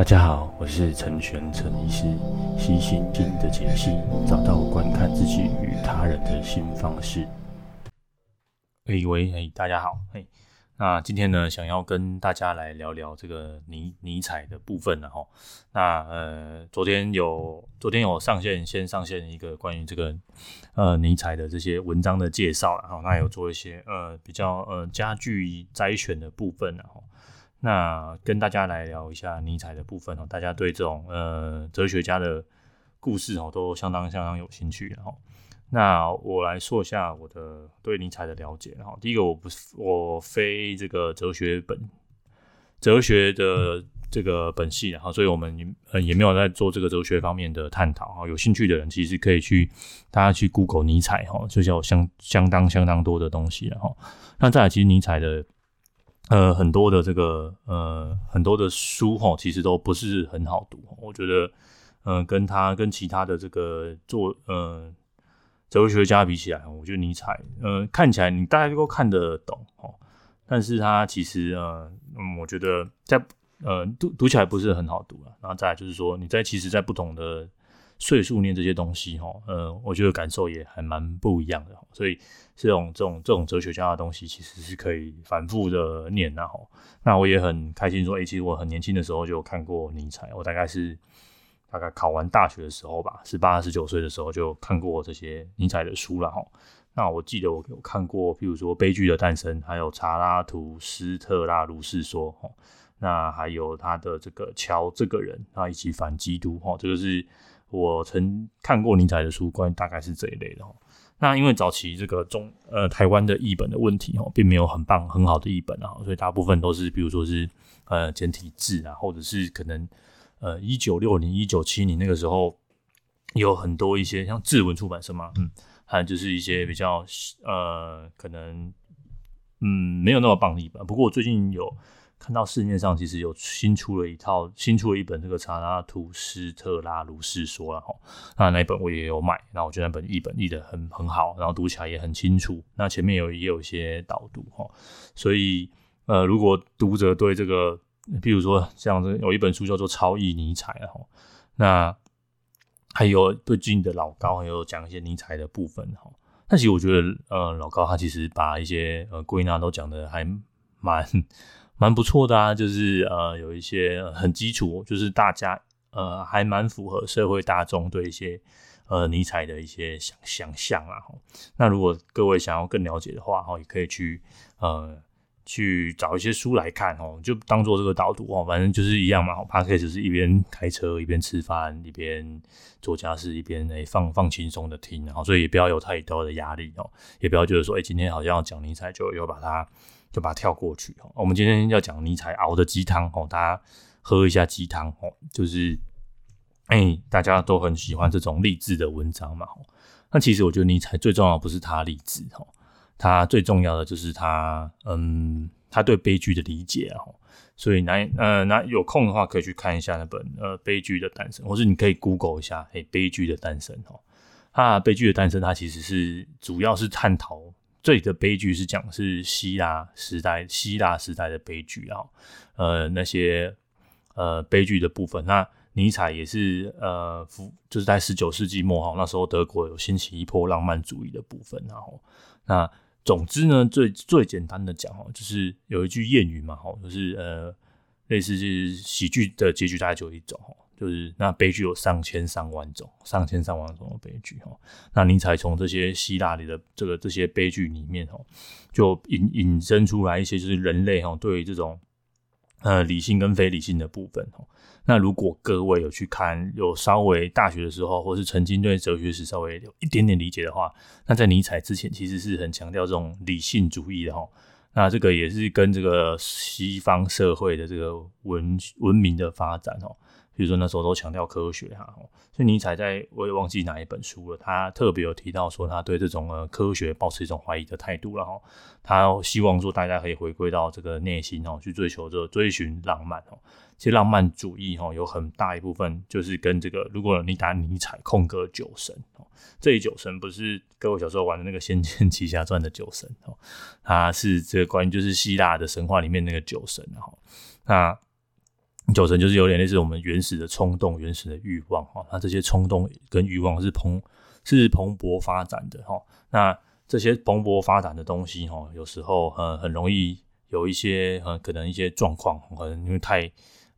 大家好，我是陈玄陈医师，悉心经的解析，找到观看自己与他人的新方式。喂喂，嘿，大家好，嘿，那今天呢，想要跟大家来聊聊这个尼尼采的部分了哈。那呃，昨天有昨天有上线，先上线一个关于这个呃尼采的这些文章的介绍了哈。那有做一些呃比较呃加句摘选的部分了哈。那跟大家来聊一下尼采的部分哦，大家对这种呃哲学家的故事哦都相当相当有兴趣哈。那我来说一下我的对尼采的了解哈。第一个，我不是我非这个哲学本哲学的这个本系然后，所以我们呃也没有在做这个哲学方面的探讨哈。有兴趣的人其实可以去大家去 Google 尼采哈，就叫相相当相当多的东西了哈。那再来，其实尼采的。呃，很多的这个呃，很多的书哈，其实都不是很好读。我觉得，嗯、跟他跟其他的这个做呃哲学家比起来，我觉得尼采，呃，看起来你大家都看得懂哦，但是他其实呃，嗯，我觉得在呃读读起来不是很好读啊。然后再就是说，你在其实，在不同的。岁数念这些东西，哈，呃，我觉得感受也还蛮不一样的，所以这种这种这种哲学家的东西，其实是可以反复的念，然后，那我也很开心说，诶，其实我很年轻的时候就看过尼采，我大概是大概考完大学的时候吧，十八十九岁的时候就看过这些尼采的书了，哈。那我记得我有看过，譬如说《悲剧的诞生》，还有《查拉图斯特拉如是说》，那还有他的这个乔这个人，啊，以及反基督，哈，这个是。我曾看过尼采的书，关于大概是这一类的哈。那因为早期这个中呃台湾的译本的问题哦，并没有很棒很好的译本啊，所以大部分都是比如说是呃简体字啊，或者是可能呃一九六零一九七零那个时候有很多一些像志文出版社嘛，嗯，还有就是一些比较呃可能嗯没有那么棒的译本。不过我最近有。看到市面上其实有新出了一套，新出了一本这个查拉图斯特拉如是说了哈，那那一本我也有买，那我觉得那本译本译得很很好，然后读起来也很清楚，那前面有也有一些导读哈，所以呃，如果读者对这个，比如说像这有一本书叫做《超译尼采》哈，那还有最近的老高还有讲一些尼采的部分哈，但其实我觉得呃老高他其实把一些呃归纳都讲得还蛮。蛮不错的啊，就是呃有一些很基础，就是大家呃还蛮符合社会大众对一些呃尼采的一些想想象啊。那如果各位想要更了解的话，哈，也可以去呃去找一些书来看哦，就当做这个导读哦，反正就是一样嘛。Podcast 是一边开车一边吃饭一边做家事一边诶放放轻松的听，然后所以也不要有太多的压力哦，也不要觉得说诶今天好像要讲尼采就又把它。就把它跳过去哦。我们今天要讲尼采熬的鸡汤哦，大家喝一下鸡汤哦。就是，哎、大家都很喜欢这种励志的文章嘛。那其实我觉得尼采最重要不是他励志哦，他最重要的就是他，嗯，他对悲剧的理解哦。所以，那呃，那有空的话可以去看一下那本呃《悲剧的诞生》，或是你可以 Google 一下，哎，《悲剧的诞生》哦。他《悲剧的诞生》，它其实是主要是探讨。这里的悲剧是讲是希腊时代，希腊时代的悲剧啊，呃，那些呃悲剧的部分。那尼采也是呃，就是在十九世纪末哈，那时候德国有兴起一波浪漫主义的部分，然后那总之呢，最最简单的讲哦，就是有一句谚语嘛哈，就是呃，类似是喜剧的结局大概就一种。就是那悲剧有上千上万种，上千上万种的悲剧哦。那尼采从这些希腊里的这个这些悲剧里面哦，就引引申出来一些就是人类哈对于这种呃理性跟非理性的部分哦。那如果各位有去看，有稍微大学的时候，或是曾经对哲学史稍微有一点点理解的话，那在尼采之前其实是很强调这种理性主义的哈。那这个也是跟这个西方社会的这个文文明的发展哦。比如说那时候都强调科学哈，所以尼采在我也忘记哪一本书了，他特别有提到说他对这种呃科学保持一种怀疑的态度了哈，他希望说大家可以回归到这个内心哦，去追求这追寻浪漫哦。其实浪漫主义哈有很大一部分就是跟这个，如果你打尼采空格酒神哦，这一酒神不是各位小时候玩的那个《仙剑奇侠传》的酒神哦，他是这个关于就是希腊的神话里面那个酒神哈，那。九成就是有点类似我们原始的冲动、原始的欲望哈。那这些冲动跟欲望是蓬是蓬勃发展的哈。那这些蓬勃发展的东西哈，有时候很很容易有一些呃可能一些状况，可能因为太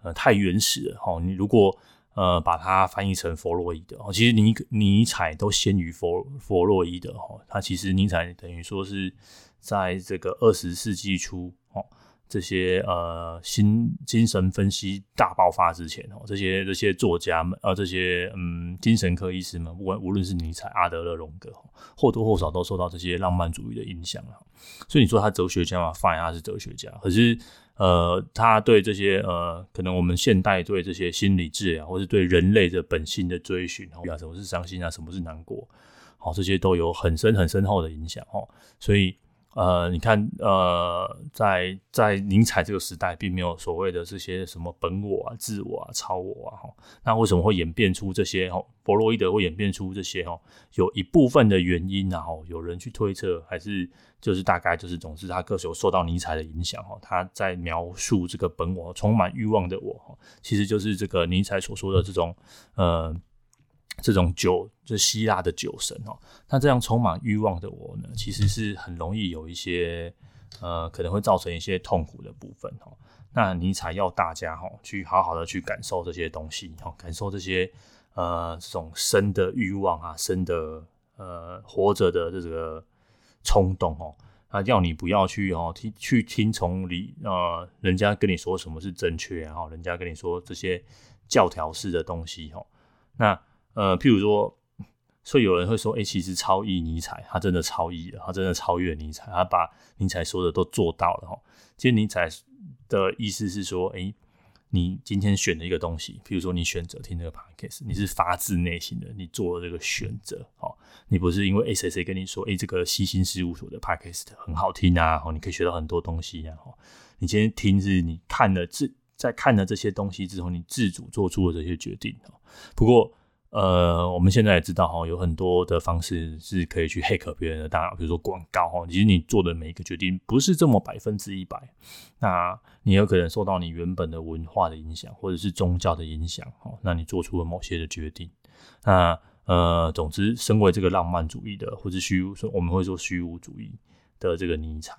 呃太原始了哈。你如果呃把它翻译成弗洛伊德，其实尼尼采都先于弗弗洛伊德哈。他其实尼采等于说是在这个二十世纪初哦。这些呃，新精神分析大爆发之前哦，这些这些作家们，呃，这些嗯，精神科医师们，不管无论是尼采、阿德勒、荣格，或多或少都受到这些浪漫主义的影响啊。所以你说他哲学家嘛，fine，他是哲学家，可是呃，他对这些呃，可能我们现代对这些心理治疗，或是对人类的本性的追寻，啊，什么是伤心啊，什么是难过，好，这些都有很深很深厚的影响哦，所以。呃，你看，呃，在在尼采这个时代，并没有所谓的这些什么本我啊、自我啊、超我啊，哈，那为什么会演变出这些？哈，弗洛伊德会演变出这些？哈，有一部分的原因，然后有人去推测，还是就是大概就是，总之他个有受到尼采的影响，哈，他在描述这个本我充满欲望的我，哈，其实就是这个尼采所说的这种，呃。这种酒，就希腊的酒神哦，那这样充满欲望的我呢，其实是很容易有一些呃，可能会造成一些痛苦的部分哦。那尼采要大家哈，去好好的去感受这些东西哦，感受这些呃这种生的欲望啊，生的呃活着的这个冲动哦，那要你不要去哦听去听从你呃人家跟你说什么是正确，然后人家跟你说这些教条式的东西哈，那。呃，譬如说，所以有人会说，哎、其实超越尼采，他真的超越了，他真的超越尼采，他把尼采说的都做到了哈。其实尼采的意思是说，哎、你今天选了一个东西，譬如说你选择听这个 podcast，你是发自内心的，你做了这个选择，哦，你不是因为谁谁跟你说，哎、欸，这个西心事务所的 podcast 很好听啊，哦，你可以学到很多东西啊，哦，你今天听是你看了自在看了这些东西之后，你自主做出了这些决定，哦，不过。呃，我们现在也知道哈，有很多的方式是可以去骇客别人的大脑，比如说广告哈。其实你做的每一个决定不是这么百分之一百，那你有可能受到你原本的文化的影响，或者是宗教的影响哈。那你做出了某些的决定，那呃，总之，身为这个浪漫主义的，或者虚无，我们会说虚无主义的这个尼采，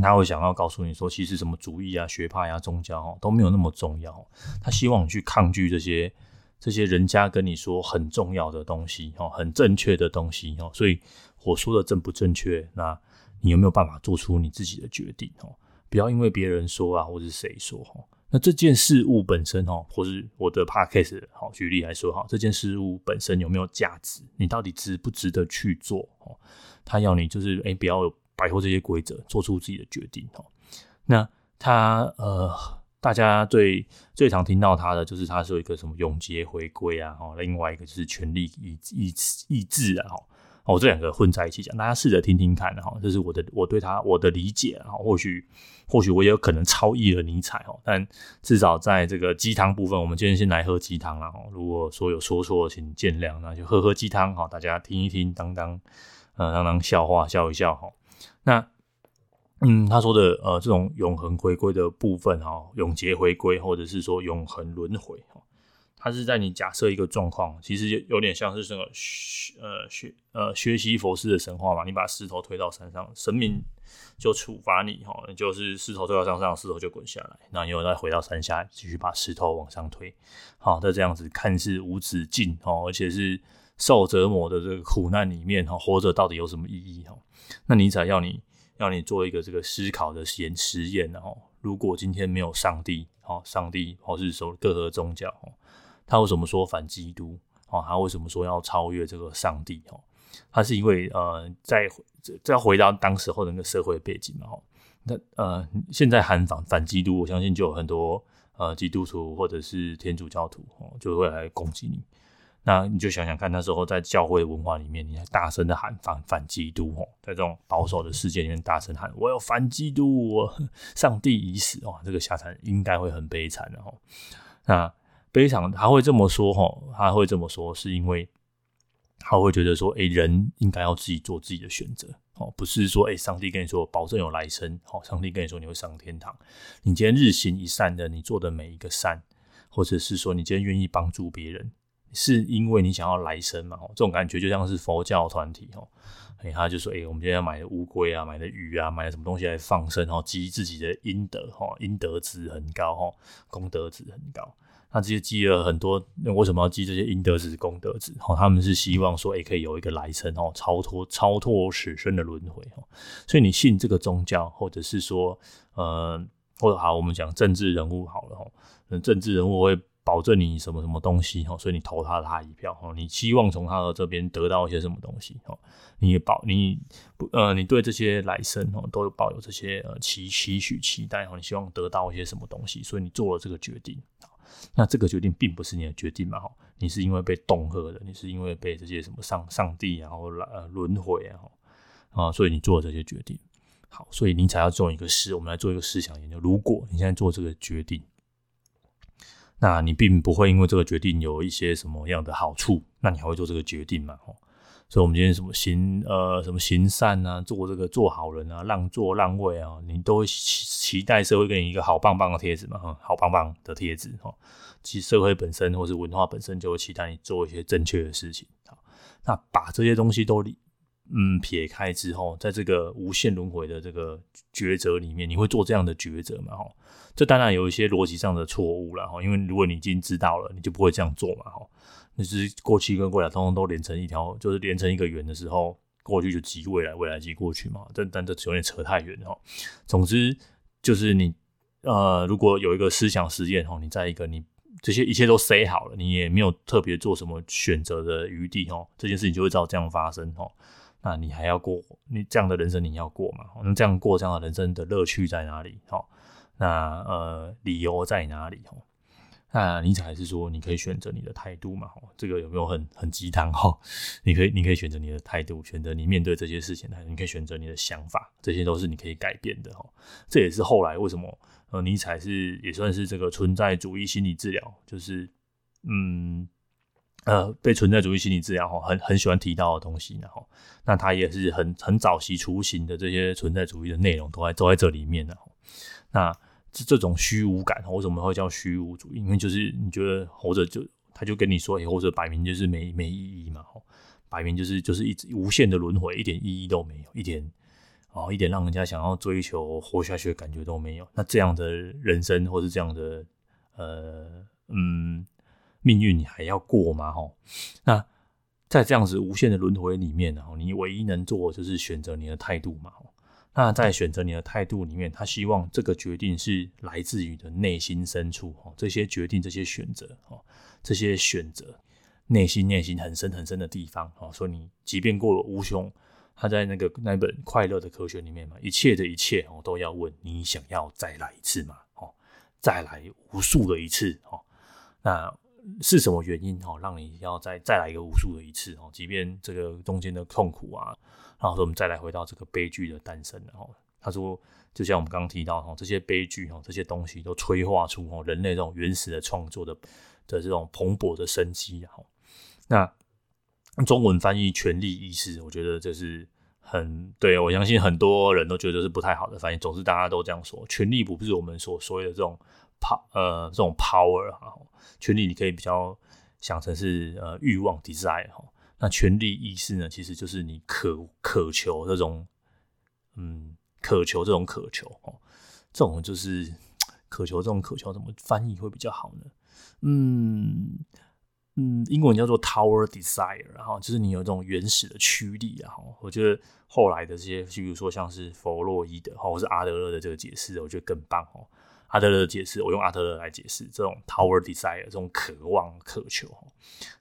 他会想要告诉你说，其实什么主义啊、学派啊、宗教哈都没有那么重要，他希望你去抗拒这些。这些人家跟你说很重要的东西，哦，很正确的东西，哦，所以我说的正不正确？那你有没有办法做出你自己的决定？哦，不要因为别人说啊，或是谁说，哦，那这件事物本身，哦，或是我的 podcast，好，举例来说，哈，这件事物本身有没有价值？你到底值不值得去做？哦，他要你就是，哎，不要摆脱这些规则，做出自己的决定，哦，那他，呃。大家最最常听到他的就是他说一个什么永劫回归啊，哦，另外一个就是权力意意意志啊，哈，哦，这两个混在一起讲，大家试着听听看，哈，这是我的我对他我的理解，哈，或许或许我也有可能超译了尼采，哦，但至少在这个鸡汤部分，我们今天先来喝鸡汤了，哦，如果说有说错，请见谅，那就喝喝鸡汤，哈，大家听一听，当当呃当当笑话笑一笑，哈，那。嗯，他说的呃，这种永恒回归的部分哈，永劫回归，或者是说永恒轮回哈，它是在你假设一个状况，其实有点像是这个学呃学呃学习佛事的神话嘛，你把石头推到山上，神明就处罚你哈，就是石头推到山上，石头就滚下来，那你又再回到山下继续把石头往上推，好，那这样子看似无止境哦，而且是受折磨的这个苦难里面哈，活着到底有什么意义哈？那尼采要你。要你做一个这个思考的实验实验，然后如果今天没有上帝，哦，上帝或是说各个宗教，哦，他为什么说反基督？哦，他为什么说要超越这个上帝？哦，他是因为呃，在再回到当时候那个社会背景嘛，哦，那呃，现在喊反反基督，我相信就有很多呃基督徒或者是天主教徒哦，就会来攻击你。那你就想想看，那时候在教会文化里面，你还大声的喊反反基督哦，在这种保守的世界里面大声喊我要反基督，我 上帝已死哦，这个下场应该会很悲惨的哦。那悲惨他会这么说哈，他会这么说是因为他会觉得说，哎，人应该要自己做自己的选择，哦，不是说，哎，上帝跟你说保证有来生，哦，上帝跟你说你会上天堂，你今天日行一善的，你做的每一个善，或者是说你今天愿意帮助别人，是因为你想要来生嘛？哦，这种感觉就像是佛教团体，哦，哎，他就说，哎，我们今天要买的乌龟啊，买的鱼啊，买的什么东西来放生，哦，积自己的阴德，哦，阴德值很高，哦，功德值很高。他这些积了很多，那为什么要积这些阴德值、功德值？哦，他们是希望说，也可以有一个来生哦，超脱超脱此生的轮回哦。所以你信这个宗教，或者是说，呃，或者好，我们讲政治人物好了哦，政治人物会保证你什么什么东西哦，所以你投他他一票哦，你希望从他的这边得到一些什么东西哦，你也保你不呃，你对这些来生哦，都有抱有这些呃期期许期待哦，你希望得到一些什么东西，所以你做了这个决定。那这个决定并不是你的决定嘛？哈，你是因为被恫吓的，你是因为被这些什么上上帝然后呃轮回啊，啊，所以你做了这些决定。好，所以你才要做一个思，我们来做一个思想研究。如果你现在做这个决定，那你并不会因为这个决定有一些什么样的好处，那你还会做这个决定嘛？哈。所以，我们今天什么行呃什么行善啊，做这个做好人啊，让座让位啊，你都会期期待社会给你一个好棒棒的贴纸嘛，哈，好棒棒的贴纸哈。其实社会本身或是文化本身就会期待你做一些正确的事情。好，那把这些东西都嗯撇开之后，在这个无限轮回的这个抉择里面，你会做这样的抉择吗？哈，这当然有一些逻辑上的错误了哈，因为如果你已经知道了，你就不会这样做嘛，哈。那是过去跟未来通通都连成一条，就是连成一个圆的时候，过去就即未来，未来即过去嘛。但但这有点扯太远哈。总之就是你呃，如果有一个思想实验哈，你在一个你这些一切都塞好了，你也没有特别做什么选择的余地哈，这件事情就会照这样发生哈。那你还要过你这样的人生，你要过嘛？那这样过这样的人生的乐趣在哪里？哈，那呃，理由在哪里？哦。那尼采是说，你可以选择你的态度嘛？哦，这个有没有很很鸡汤哈？你可以，你可以选择你的态度，选择你面对这些事情的，你可以选择你的想法，这些都是你可以改变的哈。这也是后来为什么呃，尼采是也算是这个存在主义心理治疗，就是嗯呃，被存在主义心理治疗哈，很很喜欢提到的东西，然后那他也是很很早期雏形的这些存在主义的内容都在都在这里面的。那这这种虚无感，为什么会叫虚无主义？因为就是你觉得活着就，他就跟你说，活着摆明就是没没意义嘛，吼，摆明就是就是一直无限的轮回，一点意义都没有，一点哦，一点让人家想要追求活下去的感觉都没有。那这样的人生，或是这样的呃嗯命运，你还要过吗？吼，那在这样子无限的轮回里面，然后你唯一能做的就是选择你的态度嘛。那在选择你的态度里面，他希望这个决定是来自于你的内心深处哦。这些决定、这些选择哦，这些选择，内心内心很深很深的地方哦。所以你即便过了无穷，他在那个那本《快乐的科学》里面嘛，一切的一切哦，都要问你想要再来一次吗？哦，再来无数的一次哦。那是什么原因哦，让你要再再来一个无数的一次哦？即便这个中间的痛苦啊。然后说，我们再来回到这个悲剧的诞生。然后他说，就像我们刚刚提到哈，这些悲剧哈，这些东西都催化出哈人类这种原始的创作的的这种蓬勃的生机。哈，那中文翻译“权力意识”，我觉得这是很对。我相信很多人都觉得是不太好的翻译。总之，大家都这样说，权力不是我们所所谓的这种 power 呃这种 power 哈，权力你可以比较想成是呃欲望 desire 哈。那权力意识呢？其实就是你渴渴求这种，嗯，渴求这种渴求哦，这种就是渴求这种渴求，怎么翻译会比较好呢？嗯嗯，英文叫做 Tower Desire，然后就是你有这种原始的驱力啊。我觉得后来的这些，比如说像是弗洛伊德哈，或是阿德勒的这个解释，我觉得更棒哦。阿德勒的解释，我用阿德勒来解释这种 tower desire 这种渴望渴求。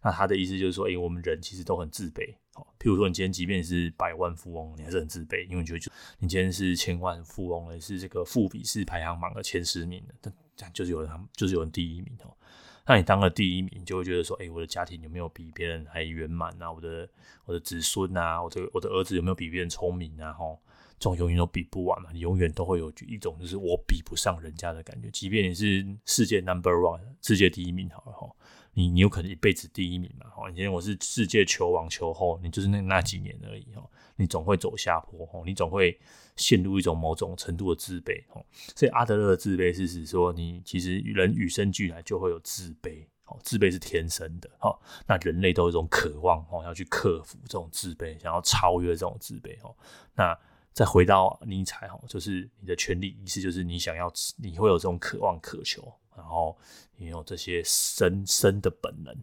那他的意思就是说，哎、我们人其实都很自卑。譬如说，你今天即便是百万富翁，你还是很自卑，因为你觉得你今天是千万富翁，也是这个富比士排行榜的前十名的，但就是有人，就是有人第一名哦。那你当了第一名，你就会觉得说，哎、我的家庭有没有比别人还圆满啊？我的我的子孙啊，我这个我的儿子有没有比别人聪明啊？吼。这种永远都比不完嘛，你永远都会有一种就是我比不上人家的感觉，即便你是世界 number one，世界第一名好了哈，你你有可能一辈子第一名嘛？哦，以前我是世界球王球后，你就是那那几年而已哈。你总会走下坡哦，你总会陷入一种某种程度的自卑哦。所以阿德勒的自卑是指说，你其实人与生俱来就会有自卑，自卑是天生的哦。那人类都有一种渴望哦，要去克服这种自卑，想要超越这种自卑哦。那再回到尼采哦，就是你的权利意识，就是你想要，你会有这种渴望、渴求。然后你有这些生生的本能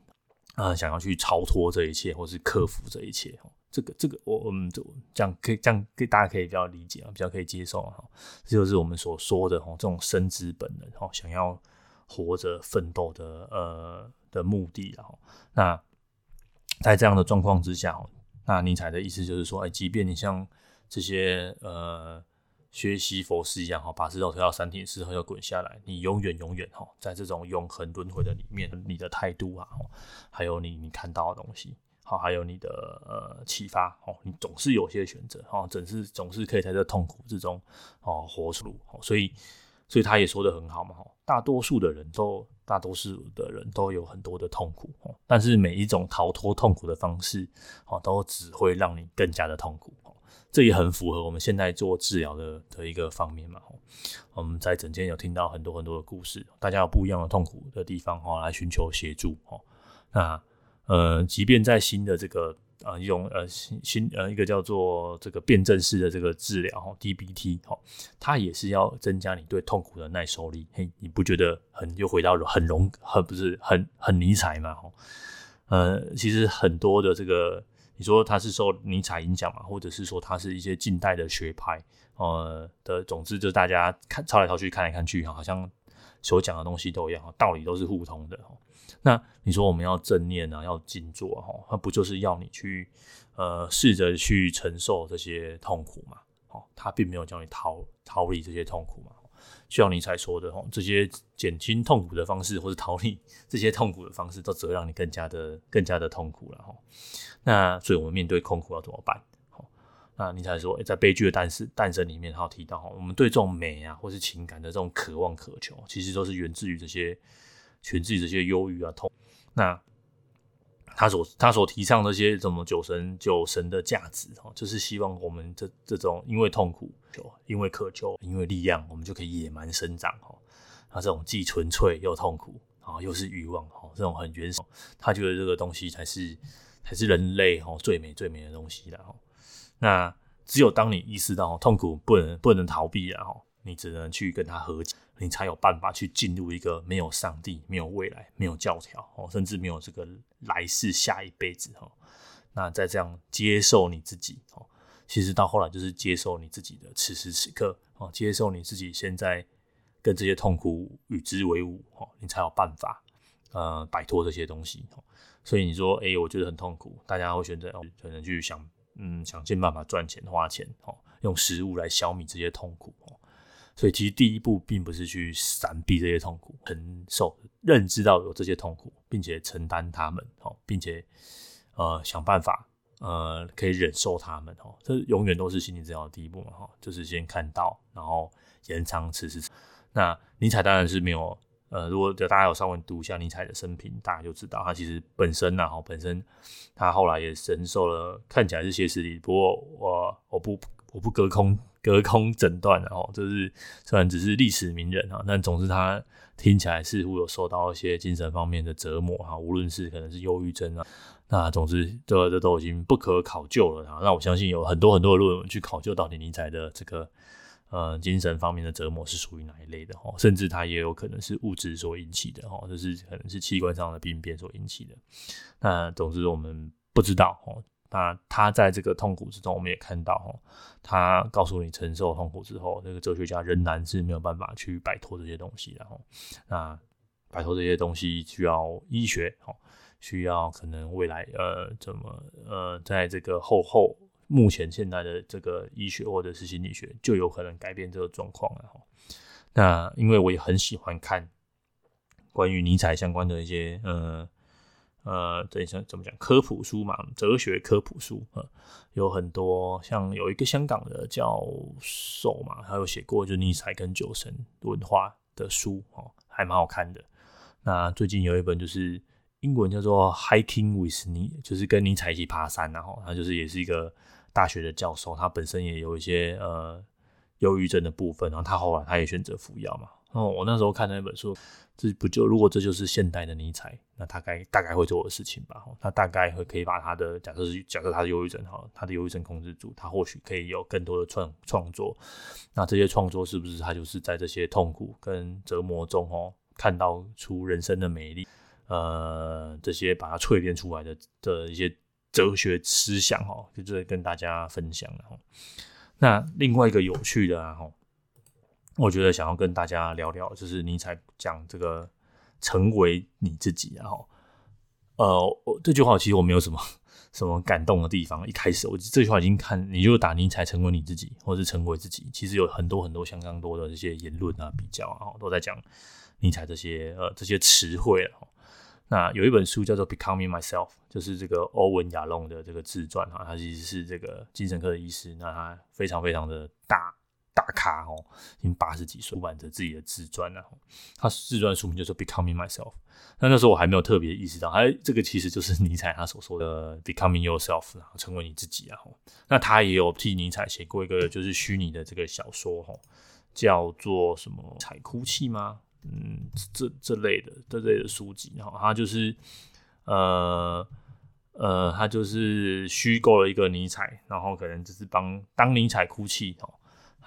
啊、想要去超脱这一切，或是克服这一切。这个这个，我我们这样可以这样，可以大家可以比较理解啊，比较可以接受哈。这就是我们所说的哈，这种生之本能哈，想要活着奋斗的呃的目的。然后，那在这样的状况之下，那尼采的意思就是说，哎，即便你像这些呃。学习佛师一样哈，把石头推到山顶之后又滚下来。你永远永远哈，在这种永恒轮回的里面，你的态度啊，还有你你看到的东西，好，还有你的呃启发哦，你总是有些选择哈，总是总是可以在这痛苦之中哦活出。所以所以他也说得很好嘛，大多数的人都大多数的人都有很多的痛苦，但是每一种逃脱痛苦的方式哦，都只会让你更加的痛苦。这也很符合我们现在做治疗的的一个方面嘛。我们在诊间有听到很多很多的故事，大家有不一样的痛苦的地方哈，来寻求协助哈。那呃，即便在新的这个呃用呃新新呃一个叫做这个辩证式的这个治疗，DBT 哈，它也是要增加你对痛苦的耐受力。嘿，你不觉得很又回到了很容很不是很很尼采嘛？哈，呃，其实很多的这个。你说他是受尼采影响嘛，或者是说他是一些近代的学派，呃的，总之就是大家看抄来抄去，看来看去，好像所讲的东西都一样，道理都是互通的。那你说我们要正念啊，要静坐哈，那不就是要你去呃试着去承受这些痛苦嘛？哦，他并没有叫你逃逃离这些痛苦嘛。需要你才说的哦，这些减轻痛苦的方式，或者逃离 这些痛苦的方式，都只会让你更加的、更加的痛苦了哈。那所以，我们面对痛苦要怎么办？那你才说，在悲剧的诞生诞生里面，他有提到哈，我们对这种美啊，或是情感的这种渴望、渴求，其实都是源自于这些，源自于这些忧郁啊、痛。那他所他所提倡的这些什么酒神酒神的价值哈，就是希望我们这这种因为痛苦求，因为渴求，因为力量，我们就可以野蛮生长哈。那这种既纯粹又痛苦啊，又是欲望哈，这种很原始，他觉得这个东西才是才是人类哈最美最美的东西了哈。那只有当你意识到痛苦不能不能逃避了哈，你只能去跟他和解。你才有办法去进入一个没有上帝、没有未来、没有教条哦，甚至没有这个来世、下一辈子哈。那在这样接受你自己哦，其实到后来就是接受你自己的此时此刻哦，接受你自己现在跟这些痛苦与之为伍哦，你才有办法呃摆脱这些东西。所以你说，哎，我觉得很痛苦，大家会选择可能去想嗯，想尽办法赚钱、花钱哦，用食物来消弭这些痛苦哦。所以其实第一步并不是去闪避这些痛苦，承受、认知到有这些痛苦，并且承担他们，并且呃想办法呃可以忍受他们，这永远都是心理治疗的第一步嘛，就是先看到，然后延长此时。那尼采当然是没有，呃，如果大家有稍微读一下尼采的生平，大家就知道他其实本身呢，哈，本身他后来也承受了看起来是歇斯底，不过我我不我不隔空。隔空诊断，然后就是虽然只是历史名人啊，但总之他听起来似乎有受到一些精神方面的折磨哈，无论是可能是忧郁症啊，那总之这这都已经不可考究了哈。那我相信有很多很多的论文去考究到底尼采的这个呃精神方面的折磨是属于哪一类的哈，甚至他也有可能是物质所引起的哈，就是可能是器官上的病变所引起的。那总之我们不知道哈。那他在这个痛苦之中，我们也看到哈，他告诉你承受痛苦之后，这个哲学家仍然是没有办法去摆脱这些东西的。那摆脱这些东西需要医学哈，需要可能未来呃怎么呃，在这个后后目前现在的这个医学或者是心理学就有可能改变这个状况了哈。那因为我也很喜欢看关于尼采相关的一些呃。呃，等一下怎么讲？科普书嘛，哲学科普书啊，有很多。像有一个香港的教授嘛，他有写过就尼采跟酒神文化的书哦，还蛮好看的。那最近有一本就是英文叫做 Hiking with 尼，就是跟尼采一起爬山，然后他就是也是一个大学的教授，他本身也有一些呃忧郁症的部分，然后他后来他也选择服药嘛。哦，我那时候看那本书，这不就如果这就是现代的尼采，那大概大概会做的事情吧？他大概会可以把他的假设是假设他是忧郁症哈，他的忧郁症控制住，他或许可以有更多的创创作。那这些创作是不是他就是在这些痛苦跟折磨中哦，看到出人生的美丽？呃，这些把它淬炼出来的的一些哲学思想哦，就是跟大家分享了。那另外一个有趣的啊哈。我觉得想要跟大家聊聊，就是尼采讲这个成为你自己，然后，呃，这句话其实我没有什么什么感动的地方。一开始我这句话已经看，你就打尼采成为你自己，或是成为自己，其实有很多很多相当多的这些言论啊、比较啊，都在讲尼采这些呃这些词汇了。那有一本书叫做《Becoming Myself》，就是这个欧文亚龙的这个自传啊，他其实是这个精神科的医师，那他非常非常的大。大咖哦，已经八十几岁，出版着自己的自传了。他自传书名就是《Becoming Myself》。那那时候我还没有特别意识到，哎，这个其实就是尼采他所说的 “Becoming Yourself”，然后成为你自己啊。那他也有替尼采写过一个就是虚拟的这个小说，哈，叫做什么“采哭泣”吗？嗯，这这类的这类的书籍，然后，他就是呃呃，他就是虚构了一个尼采，然后可能就是帮当尼采哭泣，哈。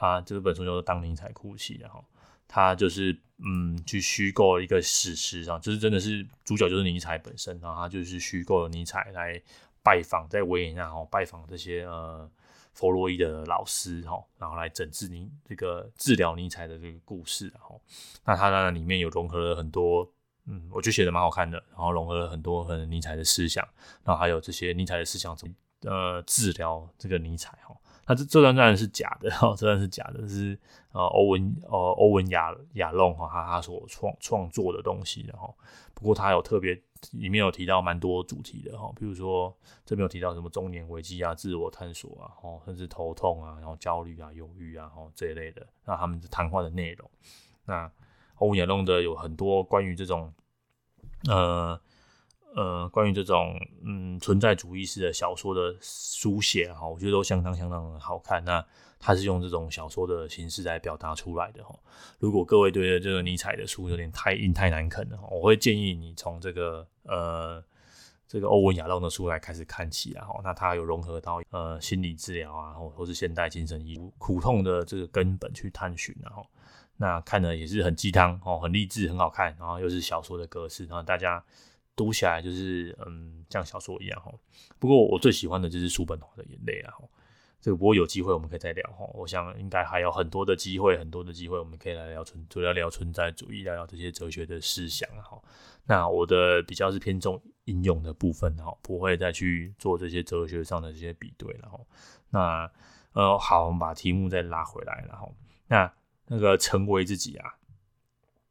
他这本书叫做《当尼采哭泣》，然后他就是嗯，去虚构一个史实，然后就是真的是主角就是尼采本身，然后他就是虚构了尼采来拜访在维也纳哈拜访这些呃弗洛伊德的老师哈，然后来整治尼这个治疗尼采的这个故事，然后那他那里面有融合了很多嗯，我觉得写的蛮好看的，然后融合了很多很尼采的思想，然后还有这些尼采的思想怎么呃治疗这个尼采哈。那这这段当然是假的哈，这段是假的，是呃欧文呃欧文亚亚隆哈他他所创创作的东西，然后不过他有特别里面有提到蛮多主题的哈，比如说这边有提到什么中年危机啊、自我探索啊，哦甚至头痛啊、然后焦虑啊、忧郁啊，哦这一类的，那他们谈话的内容，那欧文亚隆的有很多关于这种呃。呃，关于这种嗯存在主义式的小说的书写哈，我觉得都相当相当的好看。那他是用这种小说的形式来表达出来的哈。如果各位对这个尼采的书有点太硬太难啃了，我会建议你从这个呃这个欧文亚隆的书来开始看起啊。哈，那他有融合到呃心理治疗啊，或或是现代精神医苦痛的这个根本去探寻，然后那看的也是很鸡汤哦，很励志，很好看，然后又是小说的格式，然后大家。读起来就是嗯，像小说一样哈。不过我最喜欢的就是叔本华的眼泪啊。这个不过有机会我们可以再聊哈。我想应该还有很多的机会，很多的机会我们可以来聊存，主要聊存在主义，聊聊这些哲学的思想哈。那我的比较是偏重应用的部分哈，不会再去做这些哲学上的这些比对了哈。那呃，好，我们把题目再拉回来然后，那那个成为自己啊。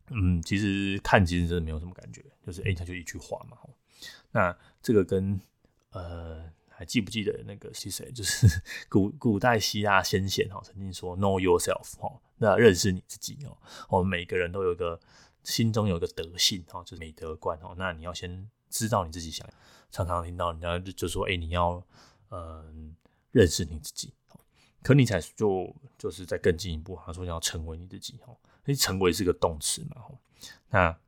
嗯，其实看其实真的没有什么感觉，就是哎，他就一句话嘛。那这个跟呃，还记不记得那个是谁？就是 古古代希腊先贤哈，曾经说 “know yourself” 哈，那认识你自己哦。我们每个人都有个心中有个德性哈，就是美德观哦。那你要先知道你自己想，常常听到人家就说哎，你要嗯认识你自己。可尼采就就是再更进一步，他说你要成为你自己哦。所以成为是个动词嘛，那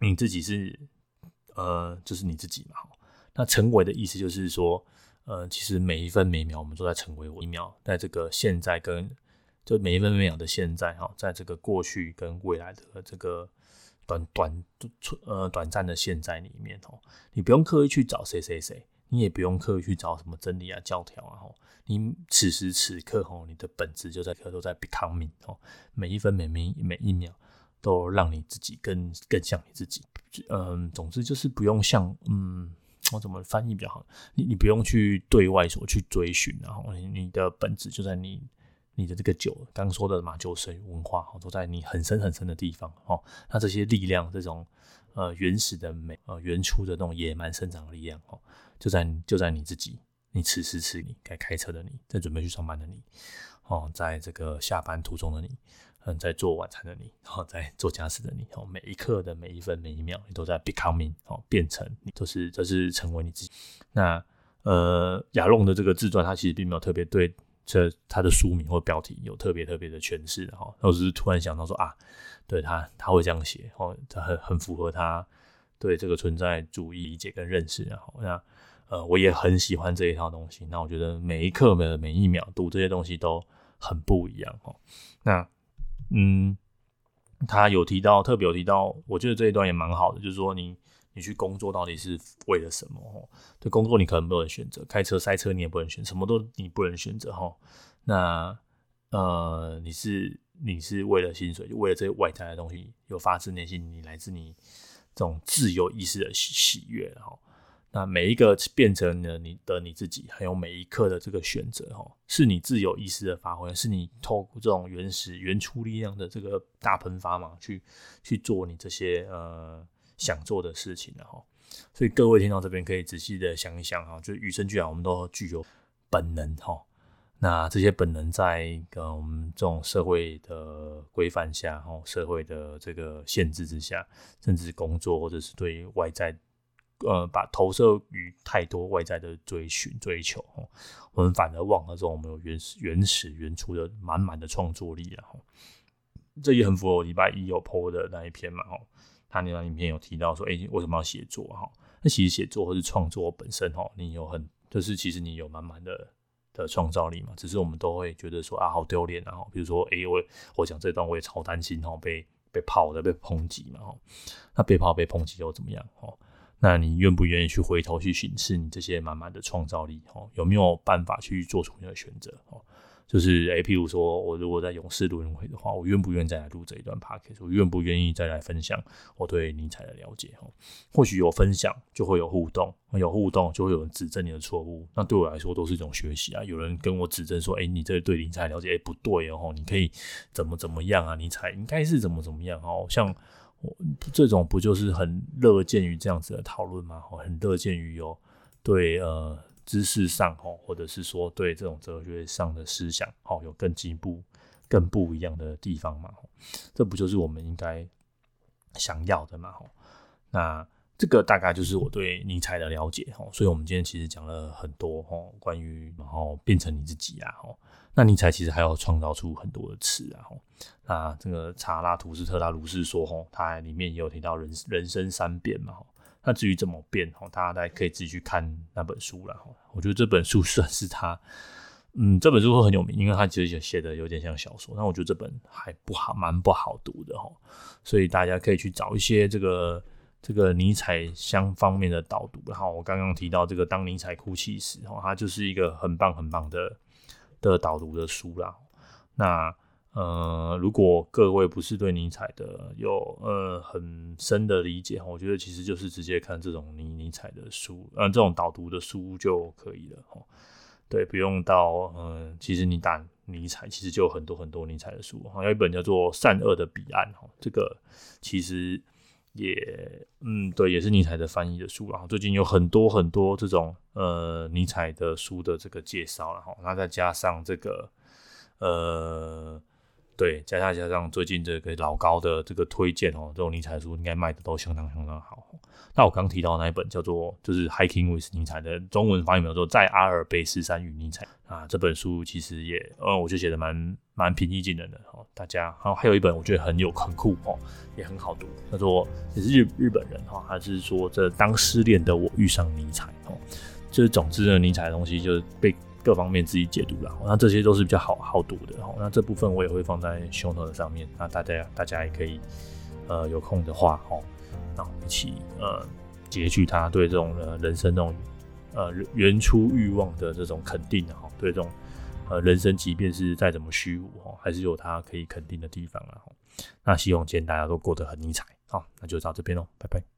你自己是呃，就是你自己嘛，那成为的意思就是说，呃，其实每一分每秒我们都在成为我一秒，在这个现在跟就每一分每秒的现在哈，在这个过去跟未来的这个短短呃短暂的现在里面哦，你不用刻意去找谁谁谁，你也不用刻意去找什么真理啊教条啊你此时此刻吼，你的本质就在刻，都在 becoming 哦，每一分每每每一秒都让你自己更更像你自己。嗯，总之就是不用像嗯，我怎么翻译比较好？你你不用去对外所去追寻，然后你的本质就在你你的这个酒，刚说的嘛，酒神文化都在你很深很深的地方哦。那这些力量，这种呃原始的美呃原初的那种野蛮生长的力量哦，就在就在你自己。你此时此你该开车的你，在准备去上班的你，哦，在这个下班途中的你，嗯，在做晚餐的你，然后在做家事的你，哦，每一刻的每一分每一秒，你都在 becoming，哦，变成你都是都是成为你自己。那呃，亚隆的这个自传，他其实并没有特别对这他的书名或标题有特别特别的诠释，哈，我只是突然想到说啊，对他他会这样写，哦，他很很符合他对这个存在主义理解跟认识，然后那呃，我也很喜欢这一套东西。那我觉得每一刻每每一秒读这些东西都很不一样，哦，那。嗯，他有提到，特别有提到，我觉得这一段也蛮好的，就是说你你去工作到底是为了什么？哦，对，工作你可能不能选择，开车塞车你也不能选，什么都你不能选择哈。那呃，你是你是为了薪水，就为了这些外在的东西，有发自内心，你来自你这种自由意识的喜喜悦，哈。那每一个变成了你的你自己，还有每一刻的这个选择，哦，是你自由意识的发挥，是你透过这种原始原初力量的这个大喷发嘛，去去做你这些呃想做的事情的哈。所以各位听到这边可以仔细的想一想哈，就与生俱来，我们都具有本能哈。那这些本能在呃我们这种社会的规范下，哈，社会的这个限制之下，甚至工作或者是对外在。呃，把投射于太多外在的追寻、追求，我们反而忘了说我们有原始、原始、原初的满满的创作力了。这也很符合我礼拜一有 po 的那一篇嘛，哈，他那段影片有提到说，哎、欸，为什么要写作？哈，那其实写作或是创作本身，哈，你有很，就是其实你有满满的的创造力嘛，只是我们都会觉得说啊，好丢脸啊，比如说，哎、我我讲这段我也超担心，哈，被被炮的，被抨击嘛，哈，那被炮被抨击又怎么样？那你愿不愿意去回头去审视你这些满满的创造力？哦，有没有办法去做出你的选择？哦，就是诶，譬如说我如果在勇士录音会的话，我愿不愿意再来录这一段 podcast？我愿不愿意再来分享我对尼采的了解？哦，或许有分享就会有互动，有互动就会有人指正你的错误。那对我来说都是一种学习啊。有人跟我指正说：“诶，你这对尼采了解诶不对哦，你可以怎么怎么样啊？尼采应该是怎么怎么样哦？”像。这种不就是很乐见于这样子的讨论吗？很乐见于有对呃知识上哦，或者是说对这种哲学上的思想哦，有更进步、更不一样的地方嘛？这不就是我们应该想要的嘛？那这个大概就是我对尼采的了解哦。所以我们今天其实讲了很多哦，关于然后变成你自己啊哦。那尼采其实还要创造出很多的词啊，那这个查拉图斯特拉如是说，吼，他里面也有提到人人生三变嘛，那至于怎么变，吼，大家大家可以自己去看那本书了，我觉得这本书算是他，嗯，这本书会很有名，因为他其实写的有点像小说，那我觉得这本还不好，蛮不好读的，吼，所以大家可以去找一些这个这个尼采相方面的导读，然后我刚刚提到这个当尼采哭泣时，吼，它就是一个很棒很棒的。的导读的书啦，那呃，如果各位不是对尼采的有呃很深的理解，我觉得其实就是直接看这种尼尼采的书，呃，这种导读的书就可以了。对，不用到呃，其实你打尼采，其实就有很多很多尼采的书，好像有一本叫做《善恶的彼岸》，这个其实也嗯，对，也是尼采的翻译的书，然后最近有很多很多这种。呃，尼采的书的这个介绍，然后那再加上这个，呃，对，加上加上最近这个老高的这个推荐哦，这种尼采书应该卖的都相当相当好。那我刚提到那一本叫做就是 Hiking with 尼采的中文翻译叫做在阿尔卑斯山与尼采啊，这本书其实也，呃，我就写的蛮蛮平易近人的哦，大家，然后还有一本我觉得很有很酷哦，也很好读，叫做也是日日本人哈，还是说这当失恋的我遇上尼采哦。就是总之呢，尼采的东西就是被各方面自己解读了，那这些都是比较好好读的。那这部分我也会放在 show note 上面，那大家大家也可以呃有空的话哦，那我们一起呃截取他对这种呃人生那种呃原初欲望的这种肯定哈，对这种呃人生即便是再怎么虚无哈，还是有他可以肯定的地方啊。那希望今天大家都过得很尼采，好，那就到这边喽，拜拜。